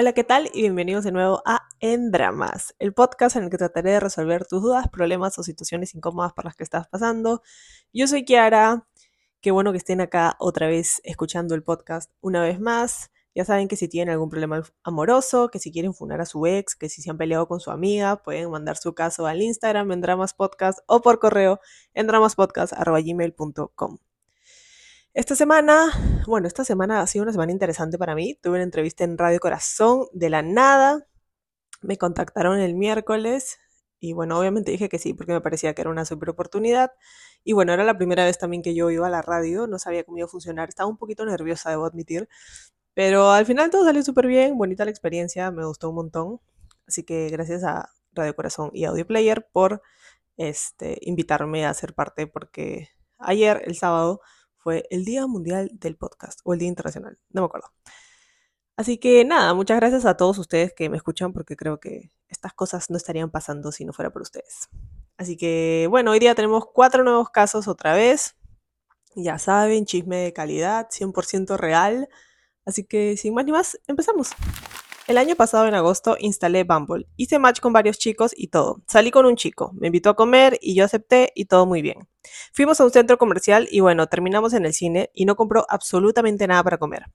Hola, ¿qué tal? Y bienvenidos de nuevo a En Dramas, el podcast en el que trataré de resolver tus dudas, problemas o situaciones incómodas por las que estás pasando. Yo soy Kiara, qué bueno que estén acá otra vez escuchando el podcast una vez más. Ya saben que si tienen algún problema amoroso, que si quieren funar a su ex, que si se han peleado con su amiga, pueden mandar su caso al Instagram en Dramas Podcast o por correo en dramaspodcast.gmail.com. Esta semana, bueno, esta semana ha sido una semana interesante para mí. Tuve una entrevista en Radio Corazón de la nada. Me contactaron el miércoles y bueno, obviamente dije que sí porque me parecía que era una super oportunidad. Y bueno, era la primera vez también que yo iba a la radio, no sabía cómo iba a funcionar, estaba un poquito nerviosa, debo admitir. Pero al final todo salió súper bien, bonita la experiencia, me gustó un montón. Así que gracias a Radio Corazón y Audio Player por este, invitarme a ser parte porque ayer, el sábado, fue el Día Mundial del Podcast o el Día Internacional, no me acuerdo. Así que nada, muchas gracias a todos ustedes que me escuchan porque creo que estas cosas no estarían pasando si no fuera por ustedes. Así que bueno, hoy día tenemos cuatro nuevos casos otra vez. Ya saben, chisme de calidad, 100% real. Así que sin más ni más, empezamos. El año pasado, en agosto, instalé Bumble. Hice match con varios chicos y todo. Salí con un chico, me invitó a comer y yo acepté y todo muy bien. Fuimos a un centro comercial y bueno, terminamos en el cine y no compró absolutamente nada para comer.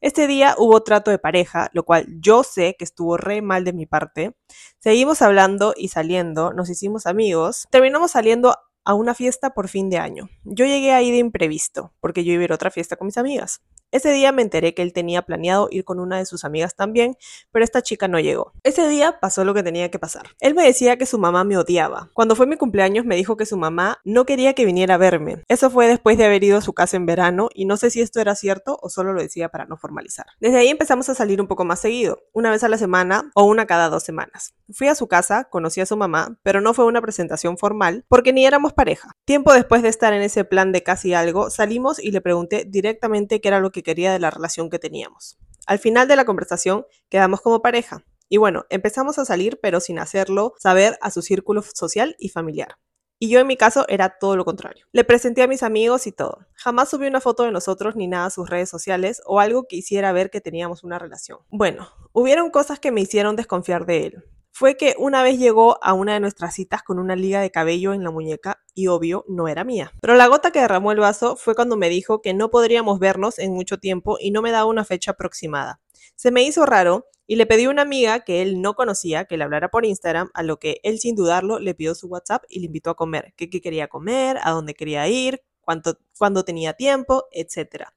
Este día hubo trato de pareja, lo cual yo sé que estuvo re mal de mi parte. Seguimos hablando y saliendo, nos hicimos amigos. Terminamos saliendo a una fiesta por fin de año. Yo llegué ahí de imprevisto, porque yo iba a ir a otra fiesta con mis amigas. Ese día me enteré que él tenía planeado ir con una de sus amigas también, pero esta chica no llegó. Ese día pasó lo que tenía que pasar. Él me decía que su mamá me odiaba. Cuando fue mi cumpleaños me dijo que su mamá no quería que viniera a verme. Eso fue después de haber ido a su casa en verano y no sé si esto era cierto o solo lo decía para no formalizar. Desde ahí empezamos a salir un poco más seguido, una vez a la semana o una cada dos semanas. Fui a su casa, conocí a su mamá, pero no fue una presentación formal porque ni éramos pareja. Tiempo después de estar en ese plan de casi algo, salimos y le pregunté directamente qué era lo que quería de la relación que teníamos. Al final de la conversación quedamos como pareja. Y bueno, empezamos a salir, pero sin hacerlo saber a su círculo social y familiar. Y yo en mi caso era todo lo contrario. Le presenté a mis amigos y todo. Jamás subí una foto de nosotros ni nada a sus redes sociales o algo que hiciera ver que teníamos una relación. Bueno, hubieron cosas que me hicieron desconfiar de él fue que una vez llegó a una de nuestras citas con una liga de cabello en la muñeca y obvio no era mía. Pero la gota que derramó el vaso fue cuando me dijo que no podríamos vernos en mucho tiempo y no me daba una fecha aproximada. Se me hizo raro y le pedí a una amiga que él no conocía que le hablara por Instagram, a lo que él sin dudarlo le pidió su WhatsApp y le invitó a comer, qué, quería comer, a dónde quería ir, cuándo tenía tiempo, etcétera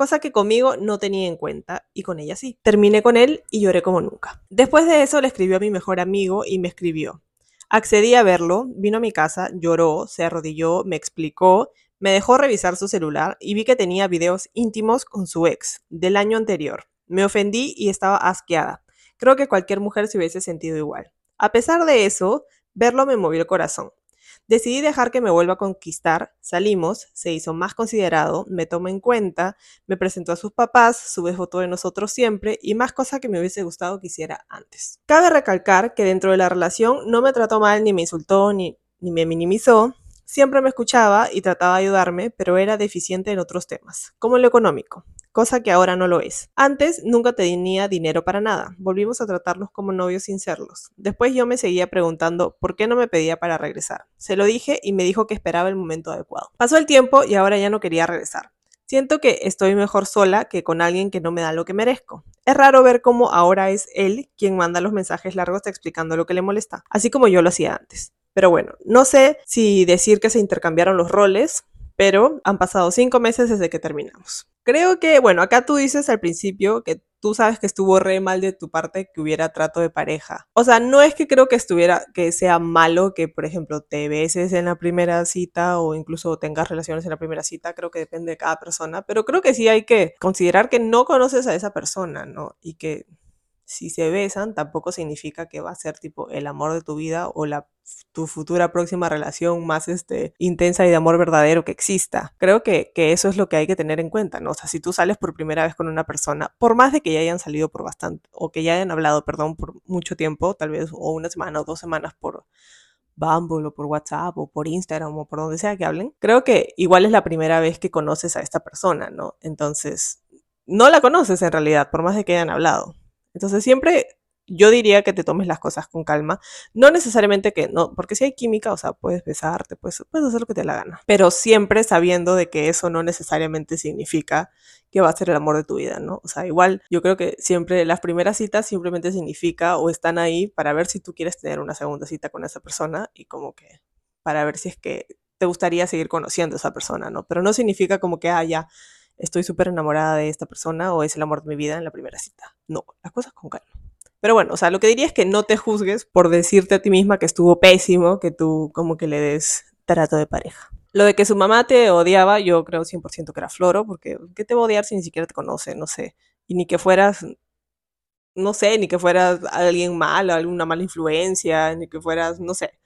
cosa que conmigo no tenía en cuenta y con ella sí. Terminé con él y lloré como nunca. Después de eso le escribió a mi mejor amigo y me escribió. Accedí a verlo, vino a mi casa, lloró, se arrodilló, me explicó, me dejó revisar su celular y vi que tenía videos íntimos con su ex del año anterior. Me ofendí y estaba asqueada. Creo que cualquier mujer se hubiese sentido igual. A pesar de eso, verlo me movió el corazón. Decidí dejar que me vuelva a conquistar, salimos, se hizo más considerado, me tomó en cuenta, me presentó a sus papás, sube foto de nosotros siempre y más cosas que me hubiese gustado que hiciera antes. Cabe recalcar que dentro de la relación no me trató mal, ni me insultó, ni, ni me minimizó, Siempre me escuchaba y trataba de ayudarme, pero era deficiente en otros temas, como lo económico cosa que ahora no lo es. Antes nunca tenía dinero para nada, volvimos a tratarlos como novios sin serlos. Después yo me seguía preguntando por qué no me pedía para regresar. Se lo dije y me dijo que esperaba el momento adecuado. Pasó el tiempo y ahora ya no quería regresar. Siento que estoy mejor sola que con alguien que no me da lo que merezco. Es raro ver cómo ahora es él quien manda los mensajes largos explicando lo que le molesta, así como yo lo hacía antes. Pero bueno, no sé si decir que se intercambiaron los roles, pero han pasado cinco meses desde que terminamos. Creo que, bueno, acá tú dices al principio que tú sabes que estuvo re mal de tu parte que hubiera trato de pareja. O sea, no es que creo que estuviera, que sea malo que, por ejemplo, te beses en la primera cita o incluso tengas relaciones en la primera cita, creo que depende de cada persona, pero creo que sí hay que considerar que no conoces a esa persona, ¿no? Y que si se besan, tampoco significa que va a ser tipo el amor de tu vida o la tu futura próxima relación más este, intensa y de amor verdadero que exista. Creo que, que, eso es lo que hay que tener en cuenta, ¿no? O sea, si tú sales por primera vez con una persona, por más de que ya hayan salido por bastante, o que ya hayan hablado, perdón, por mucho tiempo, tal vez, o una semana o dos semanas por Bumble o por WhatsApp o por Instagram o por donde sea que hablen, creo que igual es la primera vez que conoces a esta persona, ¿no? Entonces, no la conoces en realidad, por más de que hayan hablado. Entonces siempre yo diría que te tomes las cosas con calma. No necesariamente que no, porque si hay química, o sea, puedes besarte, puedes, puedes hacer lo que te la gana. Pero siempre sabiendo de que eso no necesariamente significa que va a ser el amor de tu vida, ¿no? O sea, igual yo creo que siempre las primeras citas simplemente significa o están ahí para ver si tú quieres tener una segunda cita con esa persona y como que para ver si es que te gustaría seguir conociendo a esa persona, ¿no? Pero no significa como que, ah, ya, estoy súper enamorada de esta persona o es el amor de mi vida en la primera cita. No, las cosas con calma. Pero bueno, o sea, lo que diría es que no te juzgues por decirte a ti misma que estuvo pésimo, que tú como que le des trato de pareja. Lo de que su mamá te odiaba, yo creo 100% que era Floro, porque ¿qué te va a odiar si ni siquiera te conoce? No sé. Y ni que fueras, no sé, ni que fueras alguien malo, alguna mala influencia, ni que fueras, no sé.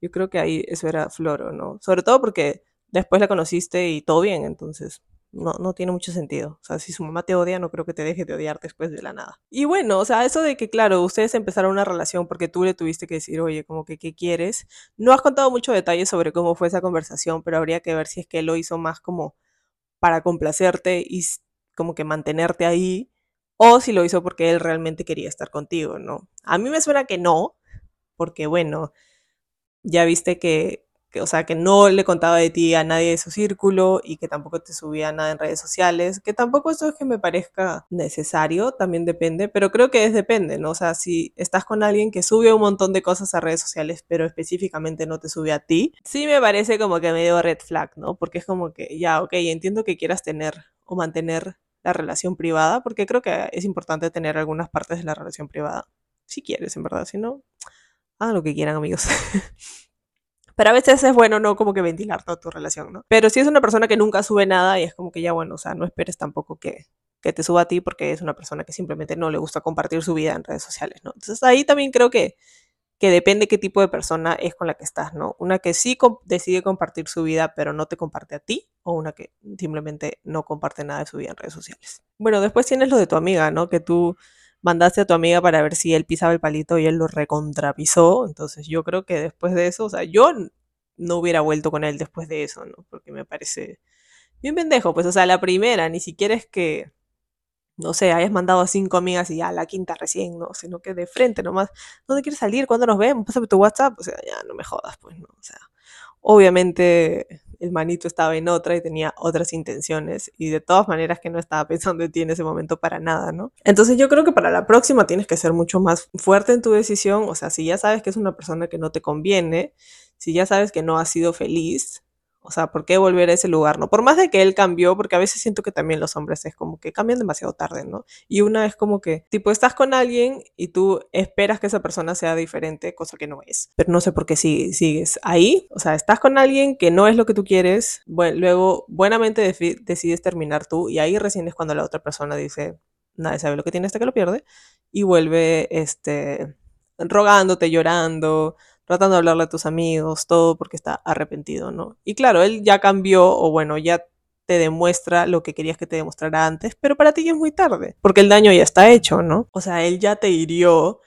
Yo creo que ahí eso era Floro, ¿no? Sobre todo porque después la conociste y todo bien, entonces no, no tiene mucho sentido. O sea, si su mamá te odia, no creo que te deje de odiar después de la nada. Y bueno, o sea, eso de que, claro, ustedes empezaron una relación porque tú le tuviste que decir, oye, como que, ¿qué quieres? No has contado mucho detalle sobre cómo fue esa conversación, pero habría que ver si es que lo hizo más como para complacerte y como que mantenerte ahí, o si lo hizo porque él realmente quería estar contigo, ¿no? A mí me suena que no, porque bueno, ya viste que que, o sea, que no le contaba de ti a nadie de su círculo y que tampoco te subía nada en redes sociales, que tampoco eso es que me parezca necesario, también depende, pero creo que es depende, ¿no? O sea, si estás con alguien que sube un montón de cosas a redes sociales, pero específicamente no te sube a ti, sí me parece como que medio red flag, ¿no? Porque es como que, ya, ok, entiendo que quieras tener o mantener la relación privada, porque creo que es importante tener algunas partes de la relación privada, si quieres, en verdad, si no, hagan lo que quieran, amigos. Pero a veces es bueno no como que ventilar toda tu relación, ¿no? Pero si es una persona que nunca sube nada y es como que ya bueno, o sea, no esperes tampoco que, que te suba a ti porque es una persona que simplemente no le gusta compartir su vida en redes sociales, ¿no? Entonces ahí también creo que, que depende qué tipo de persona es con la que estás, ¿no? Una que sí decide compartir su vida pero no te comparte a ti o una que simplemente no comparte nada de su vida en redes sociales. Bueno, después tienes lo de tu amiga, ¿no? Que tú mandaste a tu amiga para ver si él pisaba el palito y él lo recontrapisó. Entonces yo creo que después de eso, o sea, yo no hubiera vuelto con él después de eso, ¿no? Porque me parece bien pendejo. Pues, o sea, la primera, ni siquiera es que, no sé, hayas mandado a cinco amigas y ya la quinta recién, ¿no? Sino que de frente nomás, ¿dónde quieres salir? ¿Cuándo nos vemos? Pásame tu WhatsApp. O sea, ya no me jodas, pues, ¿no? O sea, obviamente el manito estaba en otra y tenía otras intenciones y de todas maneras que no estaba pensando en ti en ese momento para nada, ¿no? Entonces yo creo que para la próxima tienes que ser mucho más fuerte en tu decisión, o sea, si ya sabes que es una persona que no te conviene, si ya sabes que no has sido feliz, o sea, ¿por qué volver a ese lugar? No, por más de que él cambió, porque a veces siento que también los hombres es como que cambian demasiado tarde, ¿no? Y una es como que, tipo, estás con alguien y tú esperas que esa persona sea diferente, cosa que no es. Pero no sé por qué si, sigues ahí. O sea, estás con alguien que no es lo que tú quieres, bueno, luego buenamente decides terminar tú y ahí recién es cuando la otra persona dice, nadie sabe lo que tiene hasta que lo pierde y vuelve, este, rogándote, llorando, tratando de hablarle a tus amigos, todo porque está arrepentido, ¿no? Y claro, él ya cambió o bueno, ya te demuestra lo que querías que te demostrara antes, pero para ti ya es muy tarde, porque el daño ya está hecho, ¿no? O sea, él ya te hirió,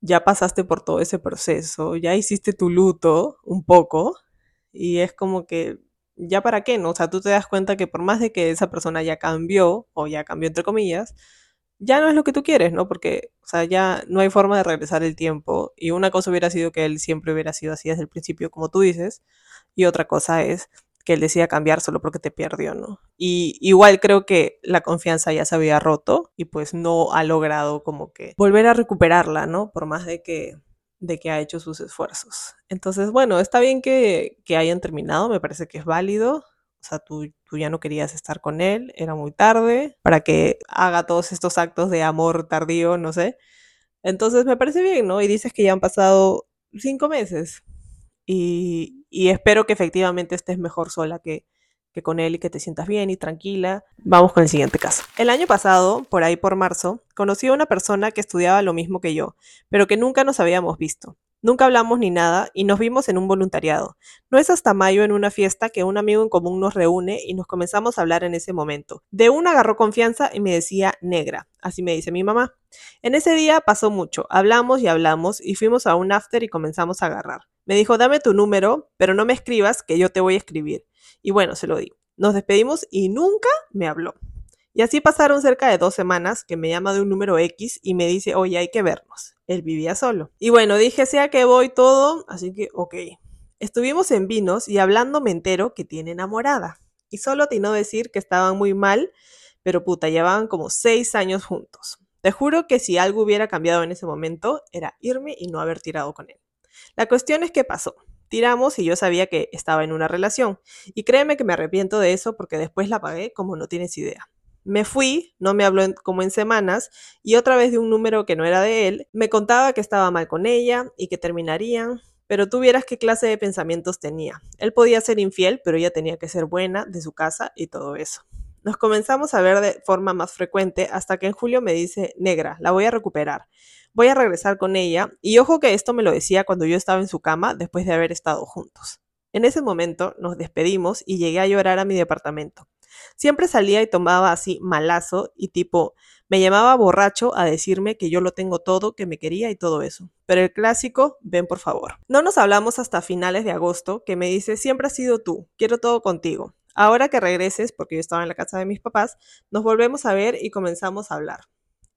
ya pasaste por todo ese proceso, ya hiciste tu luto un poco y es como que ya para qué, ¿no? O sea, tú te das cuenta que por más de que esa persona ya cambió o ya cambió entre comillas, ya no es lo que tú quieres, ¿no? Porque, o sea, ya no hay forma de regresar el tiempo. Y una cosa hubiera sido que él siempre hubiera sido así desde el principio, como tú dices. Y otra cosa es que él decía cambiar solo porque te perdió, ¿no? Y igual creo que la confianza ya se había roto y pues no ha logrado como que volver a recuperarla, ¿no? Por más de que de que ha hecho sus esfuerzos. Entonces, bueno, está bien que, que hayan terminado, me parece que es válido. O sea, tú, tú ya no querías estar con él, era muy tarde para que haga todos estos actos de amor tardío, no sé. Entonces me parece bien, ¿no? Y dices que ya han pasado cinco meses. Y, y espero que efectivamente estés mejor sola que, que con él y que te sientas bien y tranquila. Vamos con el siguiente caso. El año pasado, por ahí por marzo, conocí a una persona que estudiaba lo mismo que yo, pero que nunca nos habíamos visto. Nunca hablamos ni nada y nos vimos en un voluntariado. No es hasta mayo en una fiesta que un amigo en común nos reúne y nos comenzamos a hablar en ese momento. De una agarró confianza y me decía negra, así me dice mi mamá. En ese día pasó mucho, hablamos y hablamos y fuimos a un after y comenzamos a agarrar. Me dijo, dame tu número, pero no me escribas que yo te voy a escribir. Y bueno, se lo di. Nos despedimos y nunca me habló. Y así pasaron cerca de dos semanas que me llama de un número X y me dice, oye, hay que vernos. Él vivía solo. Y bueno, dije, sea que voy todo, así que, ok. Estuvimos en vinos y hablando me entero que tiene enamorada. Y solo no decir que estaban muy mal, pero puta, llevaban como seis años juntos. Te juro que si algo hubiera cambiado en ese momento, era irme y no haber tirado con él. La cuestión es que pasó. Tiramos y yo sabía que estaba en una relación. Y créeme que me arrepiento de eso porque después la pagué como no tienes idea. Me fui, no me habló como en semanas, y otra vez de un número que no era de él, me contaba que estaba mal con ella y que terminarían, pero tú vieras qué clase de pensamientos tenía. Él podía ser infiel, pero ella tenía que ser buena, de su casa y todo eso. Nos comenzamos a ver de forma más frecuente hasta que en julio me dice, negra, la voy a recuperar. Voy a regresar con ella. Y ojo que esto me lo decía cuando yo estaba en su cama después de haber estado juntos. En ese momento nos despedimos y llegué a llorar a mi departamento. Siempre salía y tomaba así malazo y tipo, me llamaba borracho a decirme que yo lo tengo todo, que me quería y todo eso. Pero el clásico, ven por favor. No nos hablamos hasta finales de agosto, que me dice, siempre has sido tú, quiero todo contigo. Ahora que regreses, porque yo estaba en la casa de mis papás, nos volvemos a ver y comenzamos a hablar.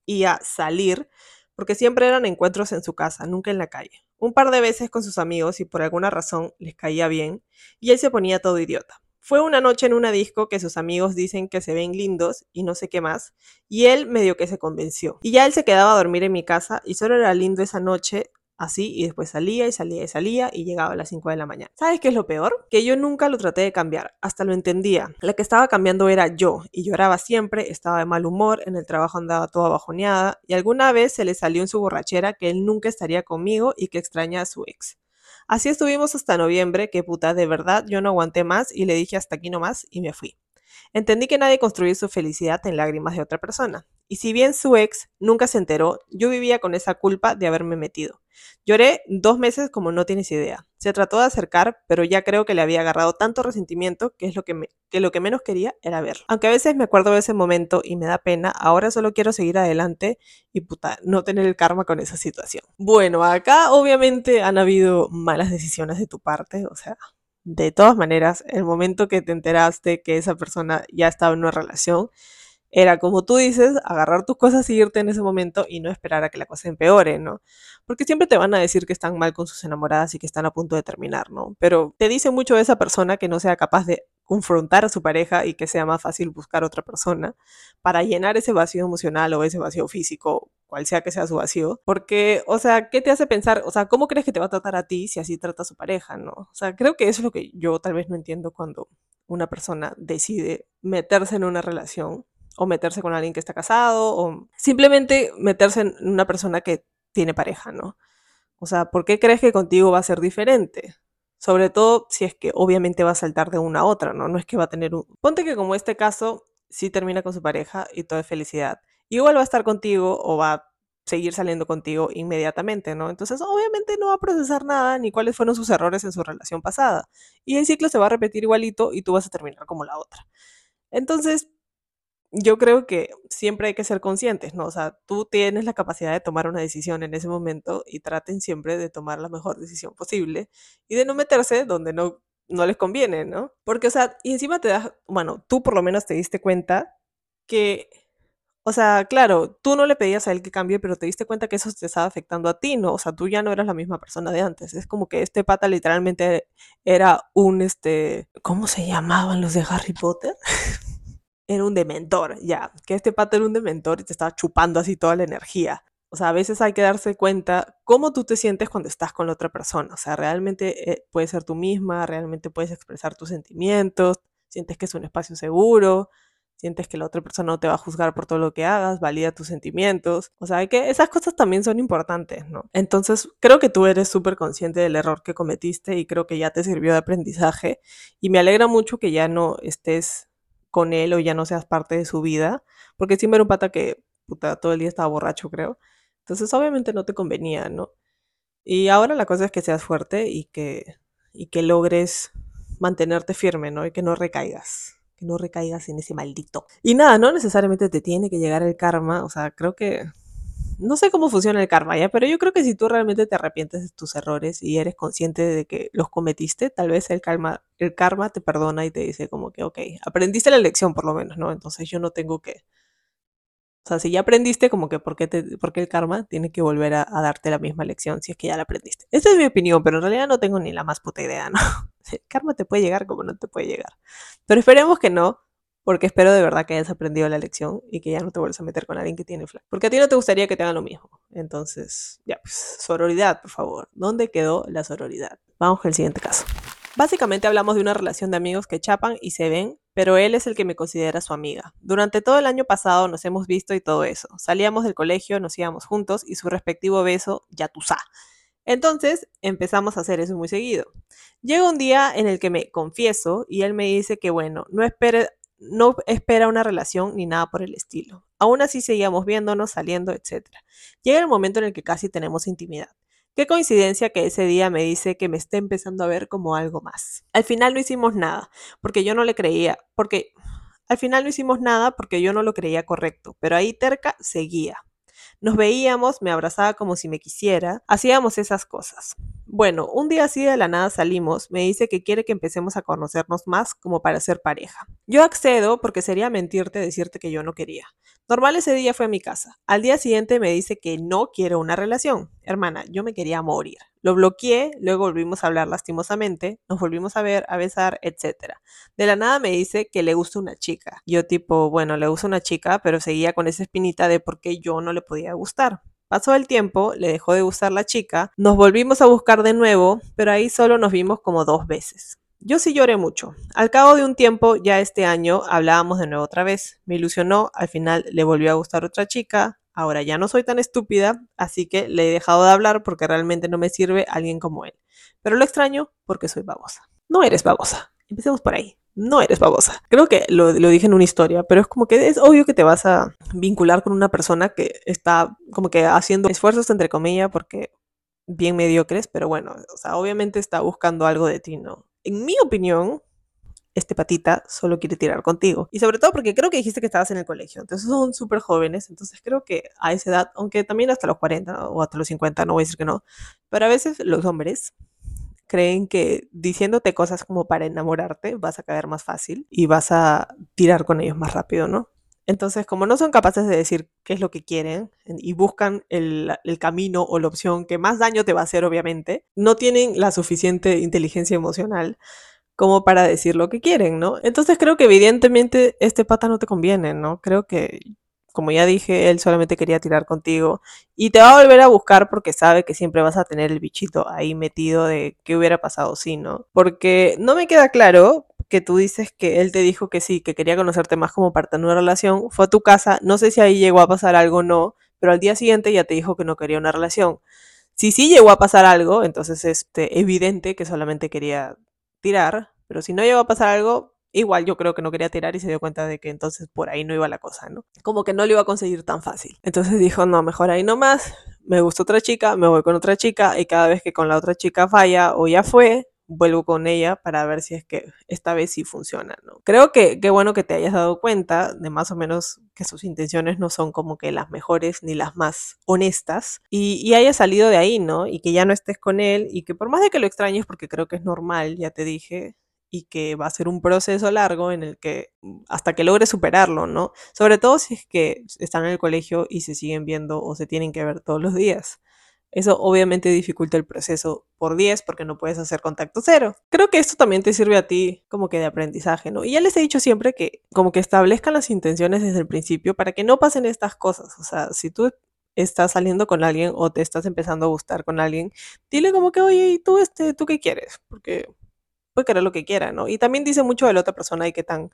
Y a salir, porque siempre eran encuentros en su casa, nunca en la calle. Un par de veces con sus amigos y por alguna razón les caía bien, y él se ponía todo idiota. Fue una noche en una disco que sus amigos dicen que se ven lindos y no sé qué más, y él medio que se convenció. Y ya él se quedaba a dormir en mi casa y solo era lindo esa noche así y después salía y salía y salía y llegaba a las 5 de la mañana. ¿Sabes qué es lo peor? Que yo nunca lo traté de cambiar, hasta lo entendía. La que estaba cambiando era yo y lloraba siempre, estaba de mal humor, en el trabajo andaba toda bajoneada y alguna vez se le salió en su borrachera que él nunca estaría conmigo y que extraña a su ex. Así estuvimos hasta noviembre, que puta, de verdad yo no aguanté más y le dije hasta aquí nomás y me fui. Entendí que nadie construye su felicidad en lágrimas de otra persona. Y si bien su ex nunca se enteró, yo vivía con esa culpa de haberme metido. Lloré dos meses como no tienes idea. Se trató de acercar, pero ya creo que le había agarrado tanto resentimiento que es lo que, que lo que menos quería era verlo. Aunque a veces me acuerdo de ese momento y me da pena, ahora solo quiero seguir adelante y puta, no tener el karma con esa situación. Bueno, acá obviamente han habido malas decisiones de tu parte, o sea, de todas maneras, el momento que te enteraste que esa persona ya estaba en una relación, era como tú dices, agarrar tus cosas y irte en ese momento y no esperar a que la cosa empeore, ¿no? Porque siempre te van a decir que están mal con sus enamoradas y que están a punto de terminar, ¿no? Pero te dice mucho esa persona que no sea capaz de confrontar a su pareja y que sea más fácil buscar otra persona para llenar ese vacío emocional o ese vacío físico, cual sea que sea su vacío. Porque, o sea, ¿qué te hace pensar? O sea, ¿cómo crees que te va a tratar a ti si así trata a su pareja, no? O sea, creo que eso es lo que yo tal vez no entiendo cuando una persona decide meterse en una relación o meterse con alguien que está casado o simplemente meterse en una persona que tiene pareja, ¿no? O sea, ¿por qué crees que contigo va a ser diferente? Sobre todo si es que obviamente va a saltar de una a otra, ¿no? No es que va a tener un... Ponte que como este caso sí termina con su pareja y todo es felicidad. Igual va a estar contigo o va a seguir saliendo contigo inmediatamente, ¿no? Entonces, obviamente no va a procesar nada ni cuáles fueron sus errores en su relación pasada. Y el ciclo se va a repetir igualito y tú vas a terminar como la otra. Entonces, yo creo que siempre hay que ser conscientes, ¿no? O sea, tú tienes la capacidad de tomar una decisión en ese momento y traten siempre de tomar la mejor decisión posible y de no meterse donde no, no les conviene, ¿no? Porque, o sea, y encima te das, bueno, tú por lo menos te diste cuenta que, o sea, claro, tú no le pedías a él que cambie, pero te diste cuenta que eso te estaba afectando a ti, ¿no? O sea, tú ya no eras la misma persona de antes. Es como que este pata literalmente era un, este, ¿cómo se llamaban los de Harry Potter? era un dementor, ya, que este pato era un dementor y te estaba chupando así toda la energía. O sea, a veces hay que darse cuenta cómo tú te sientes cuando estás con la otra persona. O sea, realmente eh, puedes ser tú misma, realmente puedes expresar tus sentimientos, sientes que es un espacio seguro, sientes que la otra persona no te va a juzgar por todo lo que hagas, valida tus sentimientos. O sea, que esas cosas también son importantes, ¿no? Entonces, creo que tú eres súper consciente del error que cometiste y creo que ya te sirvió de aprendizaje. Y me alegra mucho que ya no estés con él o ya no seas parte de su vida, porque siempre era un pata que puta, todo el día estaba borracho, creo. Entonces obviamente no te convenía, ¿no? Y ahora la cosa es que seas fuerte y que, y que logres mantenerte firme, ¿no? Y que no recaigas, que no recaigas en ese maldito. Y nada, no necesariamente te tiene que llegar el karma, o sea, creo que no sé cómo funciona el karma ya, pero yo creo que si tú realmente te arrepientes de tus errores y eres consciente de que los cometiste, tal vez el karma, el karma te perdona y te dice como que, ok, aprendiste la lección por lo menos, ¿no? Entonces yo no tengo que... O sea, si ya aprendiste, como que ¿por qué, te, por qué el karma tiene que volver a, a, darte la misma lección si es que ya la aprendiste? Esta es mi opinión, pero en realidad no tengo ni la más puta idea, ¿no? El karma te puede llegar como no te puede llegar. Pero esperemos que no, porque espero de verdad que hayas aprendido la lección y que ya no te vuelvas a meter con alguien que tiene flag. Porque a ti no te gustaría que te hagan lo mismo. Entonces, ya, pues, sororidad, por favor. ¿Dónde quedó la sororidad? Vamos con el siguiente caso. Básicamente hablamos de una relación de amigos que chapan y se ven, pero él es el que me considera su amiga. Durante todo el año pasado nos hemos visto y todo eso. Salíamos del colegio, nos íbamos juntos y su respectivo beso, ya tú. Entonces empezamos a hacer eso muy seguido. Llega un día en el que me confieso y él me dice que bueno, no espere no espera una relación ni nada por el estilo. Aún así seguíamos viéndonos, saliendo, etc. Llega el momento en el que casi tenemos intimidad. Qué coincidencia que ese día me dice que me esté empezando a ver como algo más. Al final no hicimos nada, porque yo no le creía, porque al final no hicimos nada porque yo no lo creía correcto, pero ahí terca seguía. Nos veíamos, me abrazaba como si me quisiera, hacíamos esas cosas. Bueno, un día así de la nada salimos, me dice que quiere que empecemos a conocernos más como para ser pareja. Yo accedo porque sería mentirte decirte que yo no quería. Normal ese día fue a mi casa. Al día siguiente me dice que no quiere una relación. Hermana, yo me quería morir. Lo bloqueé, luego volvimos a hablar lastimosamente, nos volvimos a ver, a besar, etc. De la nada me dice que le gusta una chica. Yo tipo, bueno, le gusta una chica, pero seguía con esa espinita de por qué yo no le podía gustar. Pasó el tiempo, le dejó de gustar la chica, nos volvimos a buscar de nuevo, pero ahí solo nos vimos como dos veces. Yo sí lloré mucho. Al cabo de un tiempo, ya este año, hablábamos de nuevo otra vez. Me ilusionó, al final le volvió a gustar otra chica, Ahora ya no soy tan estúpida, así que le he dejado de hablar porque realmente no me sirve alguien como él. Pero lo extraño porque soy babosa. No eres babosa. Empecemos por ahí. No eres babosa. Creo que lo, dije en una historia, pero es como que es obvio que te vas a vincular con una persona que está como que haciendo esfuerzos entre comillas porque bien mediocres, pero bueno, o sea, obviamente está buscando algo de ti, ¿no? En mi opinión, este patita solo quiere tirar contigo. Y sobre todo porque creo que dijiste que estabas en el colegio. Entonces son súper jóvenes. Entonces creo que a esa edad, aunque también hasta los 40 o hasta los 50, no voy a decir que no. Pero a veces los hombres creen que diciéndote cosas como para enamorarte vas a caer más fácil y vas a tirar con ellos más rápido, ¿no? Entonces, como no son capaces de decir qué es lo que quieren y buscan el, camino o la opción que más daño te va a hacer, obviamente, no tienen la suficiente inteligencia emocional como para decir lo que quieren, ¿no? Entonces creo que evidentemente este pata no te conviene, ¿no? Creo que, como ya dije, él solamente quería tirar contigo y te va a volver a buscar porque sabe que siempre vas a tener el bichito ahí metido de qué hubiera pasado si, ¿no? Porque no me queda claro que tú dices que él te dijo que sí, que quería conocerte más como parte de una relación, fue a tu casa, no sé si ahí llegó a pasar algo o no, pero al día siguiente ya te dijo que no quería una relación. Si sí llegó a pasar algo, entonces es este, evidente que solamente quería tirar, pero si no llegó a pasar algo, igual yo creo que no quería tirar y se dio cuenta de que entonces por ahí no iba la cosa, ¿no? Como que no lo iba a conseguir tan fácil. Entonces dijo, no, mejor ahí nomás, me gusta otra chica, me voy con otra chica y cada vez que con la otra chica falla o ya fue, vuelvo con ella para ver si es que esta vez sí funciona, ¿no? Creo que qué bueno que te hayas dado cuenta de más o menos que sus intenciones no son como que las mejores ni las más honestas y, y hayas salido de ahí, ¿no? Y que ya no estés con él y que por más de que lo extrañes, porque creo que es normal, ya te dije, y que va a ser un proceso largo en el que hasta que logres superarlo, ¿no? Sobre todo si es que están en el colegio y se siguen viendo o se tienen que ver todos los días. Eso obviamente dificulta el proceso por 10 porque no puedes hacer contacto cero. Creo que esto también te sirve a ti como que de aprendizaje, ¿no? Y ya les he dicho siempre que como que establezcan las intenciones desde el principio para que no pasen estas cosas. O sea, si tú estás saliendo con alguien o te estás empezando a gustar con alguien, dile como que, oye, ¿y tú, este, tú qué quieres? Porque puede querer lo que quiera, ¿no? Y también dice mucho de la otra persona y qué tan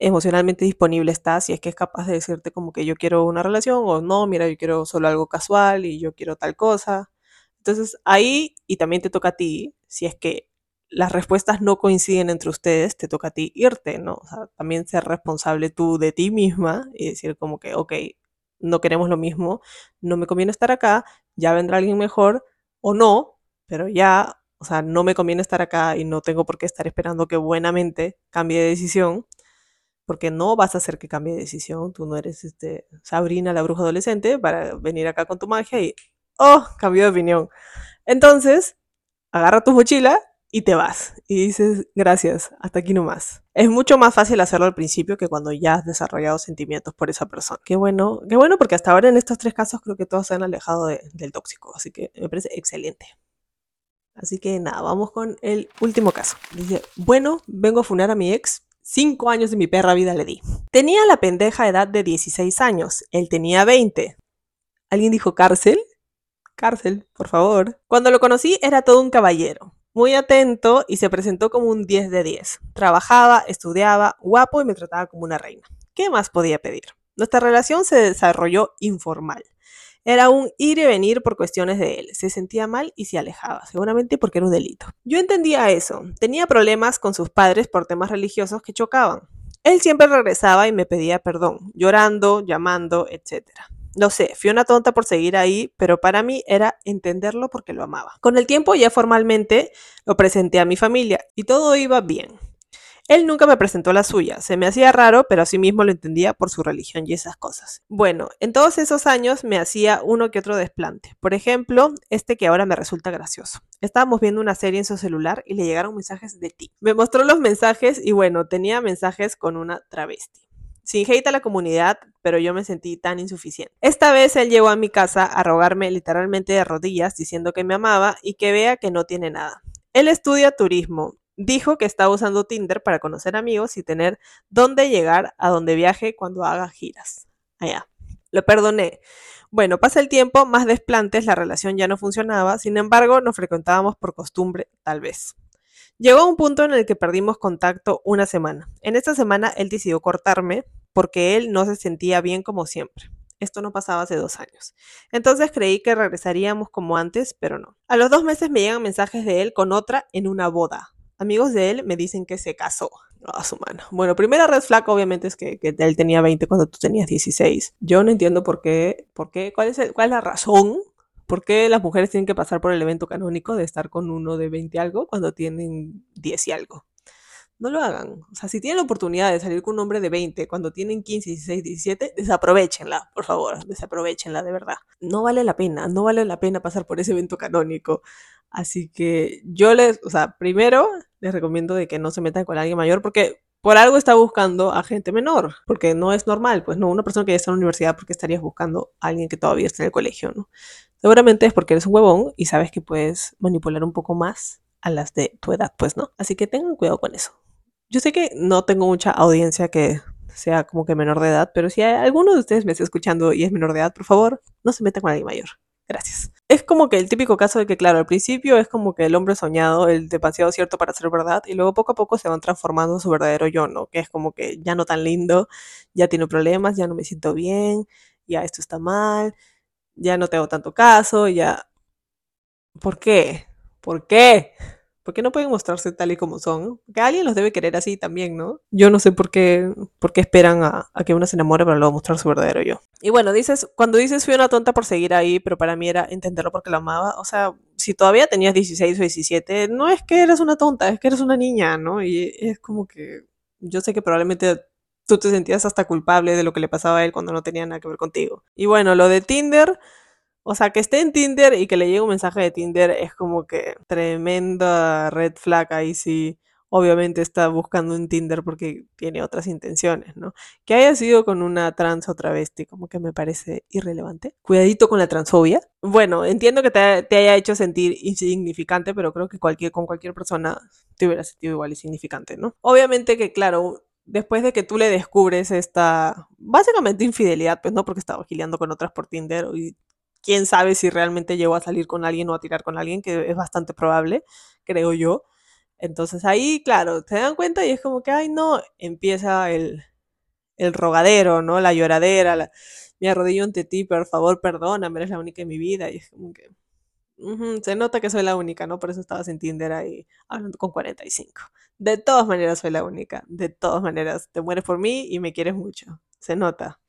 emocionalmente disponible está, si es que es capaz de decirte como que yo quiero una relación o no, mira, yo quiero solo algo casual y yo quiero tal cosa. Entonces ahí, y también te toca a ti, si es que las respuestas no coinciden entre ustedes, te toca a ti irte, ¿no? O sea, también ser responsable tú de ti misma y decir como que, ok, no queremos lo mismo, no me conviene estar acá, ya vendrá alguien mejor o no, pero ya, o sea, no me conviene estar acá y no tengo por qué estar esperando que buenamente cambie de decisión porque no vas a hacer que cambie de decisión. Tú no eres este, Sabrina, la bruja adolescente, para venir acá con tu magia y, oh, cambió de opinión. Entonces, agarra tu mochila y te vas. Y dices, gracias, hasta aquí nomás. Es mucho más fácil hacerlo al principio que cuando ya has desarrollado sentimientos por esa persona. Qué bueno, qué bueno porque hasta ahora en estos tres casos creo que todos se han alejado del tóxico, así que me parece excelente. Así que nada, vamos con el último caso. Dice, bueno, vengo a funar a mi ex. Cinco años de mi perra vida le di. Tenía la pendeja edad de 16 años. Él tenía 20. ¿Alguien dijo cárcel? Cárcel, por favor. Cuando lo conocí era todo un caballero muy atento y se presentó como un 10 de 10. Trabajaba, estudiaba, guapo y me trataba como una reina. ¿Qué más podía pedir? Nuestra relación se desarrolló informal. Era un ir y venir por cuestiones de él. Se sentía mal y se alejaba, seguramente porque era un delito. Yo entendía eso. Tenía problemas con sus padres por temas religiosos que chocaban. Él siempre regresaba y me pedía perdón, llorando, llamando, etc. No sé, fui una tonta por seguir ahí, pero para mí era entenderlo porque lo amaba. Con el tiempo ya formalmente lo presenté a mi familia y todo iba bien. Él nunca me presentó la suya, se me hacía raro, pero así mismo lo entendía por su religión y esas cosas. Bueno, en todos esos años me hacía uno que otro desplante. Por ejemplo, este que ahora me resulta gracioso. Estábamos viendo una serie en su celular y le llegaron mensajes de ti. Me mostró los mensajes y bueno, tenía mensajes con una travesti. Sin hate a la comunidad, pero yo me sentí tan insuficiente. Esta vez él llegó a mi casa a rogarme literalmente de rodillas diciendo que me amaba y que vea que no tiene nada. Él estudia turismo. Dijo que estaba usando Tinder para conocer amigos y tener dónde llegar a donde viaje cuando haga giras. Allá. Lo perdoné. Bueno, pasa el tiempo, más desplantes, la relación ya no funcionaba, sin embargo, nos frecuentábamos por costumbre, tal vez. Llegó un punto en el que perdimos contacto una semana. En esta semana él decidió cortarme, porque él no se sentía bien como siempre. Esto no pasaba hace dos años. Entonces creí que regresaríamos como antes, pero no. A los dos meses me llegan mensajes de él con otra en una boda. Amigos de él me dicen que se casó. a su mano. Bueno, primera red flag obviamente es que, él tenía 20 cuando tú tenías 16. Yo no entiendo por qué, por qué, cuál es, cuál es la razón ¿Por qué las mujeres tienen que pasar por el evento canónico de estar con uno de 20 algo cuando tienen 10 y algo? No lo hagan. O sea, si tienen la oportunidad de salir con un hombre de 20 cuando tienen 15, 16, 17, desaprovechenla, por favor, desaprovechenla de verdad. No vale la pena, no vale la pena pasar por ese evento canónico. Así que yo les, o sea, primero les recomiendo de que no se metan con alguien mayor porque por algo está buscando a gente menor, porque no es normal, pues no, una persona que ya está en la universidad porque estarías buscando a alguien que todavía está en el colegio, ¿no? Seguramente es porque eres un huevón y sabes que puedes manipular un poco más a las de tu edad, pues, ¿no? Así que tengan cuidado con eso. Yo sé que no tengo mucha audiencia que sea como que menor de edad, pero si alguno de ustedes me está escuchando y es menor de edad, por favor, no se meta con alguien mayor. Gracias. Es como que el típico caso de que, claro, al principio es como que el hombre soñado, el demasiado cierto para ser verdad, y luego poco a poco se van transformando su verdadero yo, ¿no? Que es como que ya no tan lindo, ya tiene problemas, ya no me siento bien, ya esto está mal, ya no tengo tanto caso, ya... ¿Por qué? ¿Por qué? ¿Por qué no pueden mostrarse tal y como son? Que alguien los debe querer así también, ¿no? Yo no sé por qué, por qué esperan a, que uno se enamore para luego mostrar su verdadero yo. Y bueno, dices, cuando dices fui una tonta por seguir ahí, pero para mí era entenderlo porque lo amaba, o sea, si todavía tenías 16 o 17, no es que eres una tonta, es que eres una niña, ¿no? Y es como que yo sé que probablemente tú te sentías hasta culpable de lo que le pasaba a él cuando no tenía nada que ver contigo. Y bueno, lo de Tinder, o sea, que esté en Tinder y que le llegue un mensaje de Tinder es como que tremenda red flag ahí sí. Obviamente está buscando en Tinder porque tiene otras intenciones, ¿no? Que haya sido con una trans o travesti, como que me parece irrelevante. Cuidadito con la transfobia. Bueno, entiendo que te, haya hecho sentir insignificante, pero creo que cualquier, con cualquier persona te hubiera sentido igual insignificante, ¿no? Obviamente que, claro, después de que tú le descubres esta, básicamente infidelidad, pues no porque estaba gileando con otras por Tinder y quién sabe si realmente llegó a salir con alguien o a tirar con alguien, que es bastante probable, creo yo. Entonces ahí, claro, te dan cuenta y es como que, ay, no, empieza el, el rogadero, ¿no? La lloradera, la, me arrodillo ante ti, por favor, perdóname, eres la única en mi vida. Y es como que, se nota que soy la única, ¿no? Por eso estabas en Tinder ahí hablando con 45. De todas maneras soy la única, de todas maneras, te mueres por mí y me quieres mucho, se nota.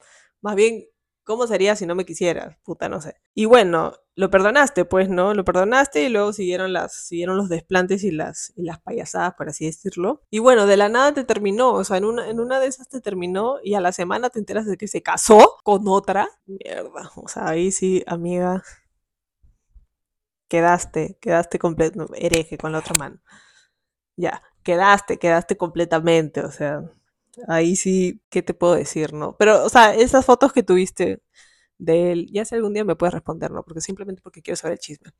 Más bien, ¿Cómo sería si no me quisieras? Puta, no sé. Y bueno, lo perdonaste, pues, ¿no? Lo perdonaste y luego siguieron las, siguieron los desplantes y las, y las payasadas, por así decirlo. Y bueno, de la nada te terminó, o sea, en una, en una de esas te terminó y a la semana te enteras de que se casó con otra. Mierda, o sea, ahí sí, amiga, quedaste, quedaste completo, hereje con la otra mano. Ya, quedaste, quedaste completamente, o sea, ahí sí, ¿qué te puedo decir, no? Pero, o sea, esas fotos que tuviste de él, ya si algún día me puedes responder, ¿no? Porque simplemente porque quiero saber el chisme.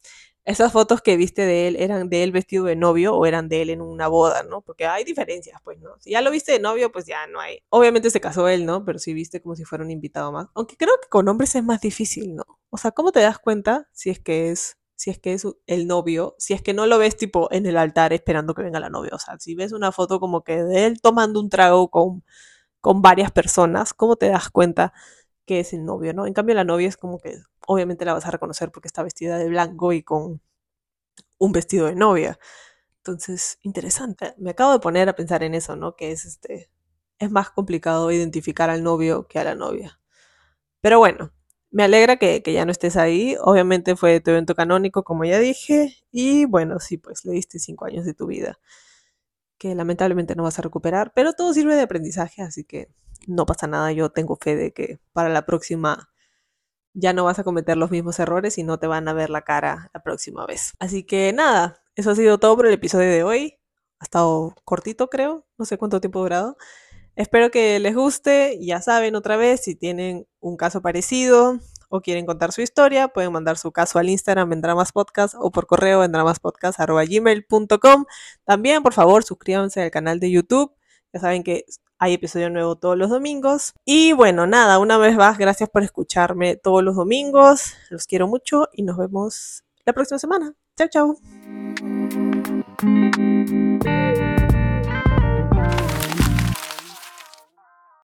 Esas fotos que viste de él, ¿eran de él vestido de novio o eran de él en una boda, ¿no? Porque hay diferencias, pues, ¿no? Si ya lo viste de novio, pues ya no hay. Obviamente se casó él, ¿no? Pero si viste como si fuera un invitado más. Aunque creo que con hombres es más difícil, ¿no? O sea, ¿cómo te das cuenta si es que es si es que es el novio, si es que no lo ves tipo en el altar esperando que venga la novia, o sea, si ves una foto como que de él tomando un trago con, con varias personas, ¿cómo te das cuenta que es el novio, no? En cambio la novia es como que obviamente la vas a reconocer porque está vestida de blanco y con un vestido de novia. Entonces, interesante. Me acabo de poner a pensar en eso, ¿no? Que es este es más complicado identificar al novio que a la novia. Pero bueno, me alegra que, ya no estés ahí. Obviamente fue tu evento canónico, como ya dije. Y bueno, sí, pues le diste cinco años de tu vida. Que lamentablemente no vas a recuperar. Pero todo sirve de aprendizaje, así que no pasa nada. Yo tengo fe de que para la próxima ya no vas a cometer los mismos errores y no te van a ver la cara la próxima vez. Así que nada, eso ha sido todo por el episodio de hoy. Ha estado cortito, creo. No sé cuánto tiempo ha durado. Espero que les guste. Ya saben, otra vez, si tienen un caso parecido o quieren contar su historia, pueden mandar su caso al Instagram Vendrá Más Podcast o por correo vendramaspodcast.gmail.com. También, por favor, suscríbanse al canal de YouTube. Ya saben que hay episodio nuevo todos los domingos. Y bueno, nada, una vez más, gracias por escucharme todos los domingos. Los quiero mucho y nos vemos la próxima semana. Chao, chao.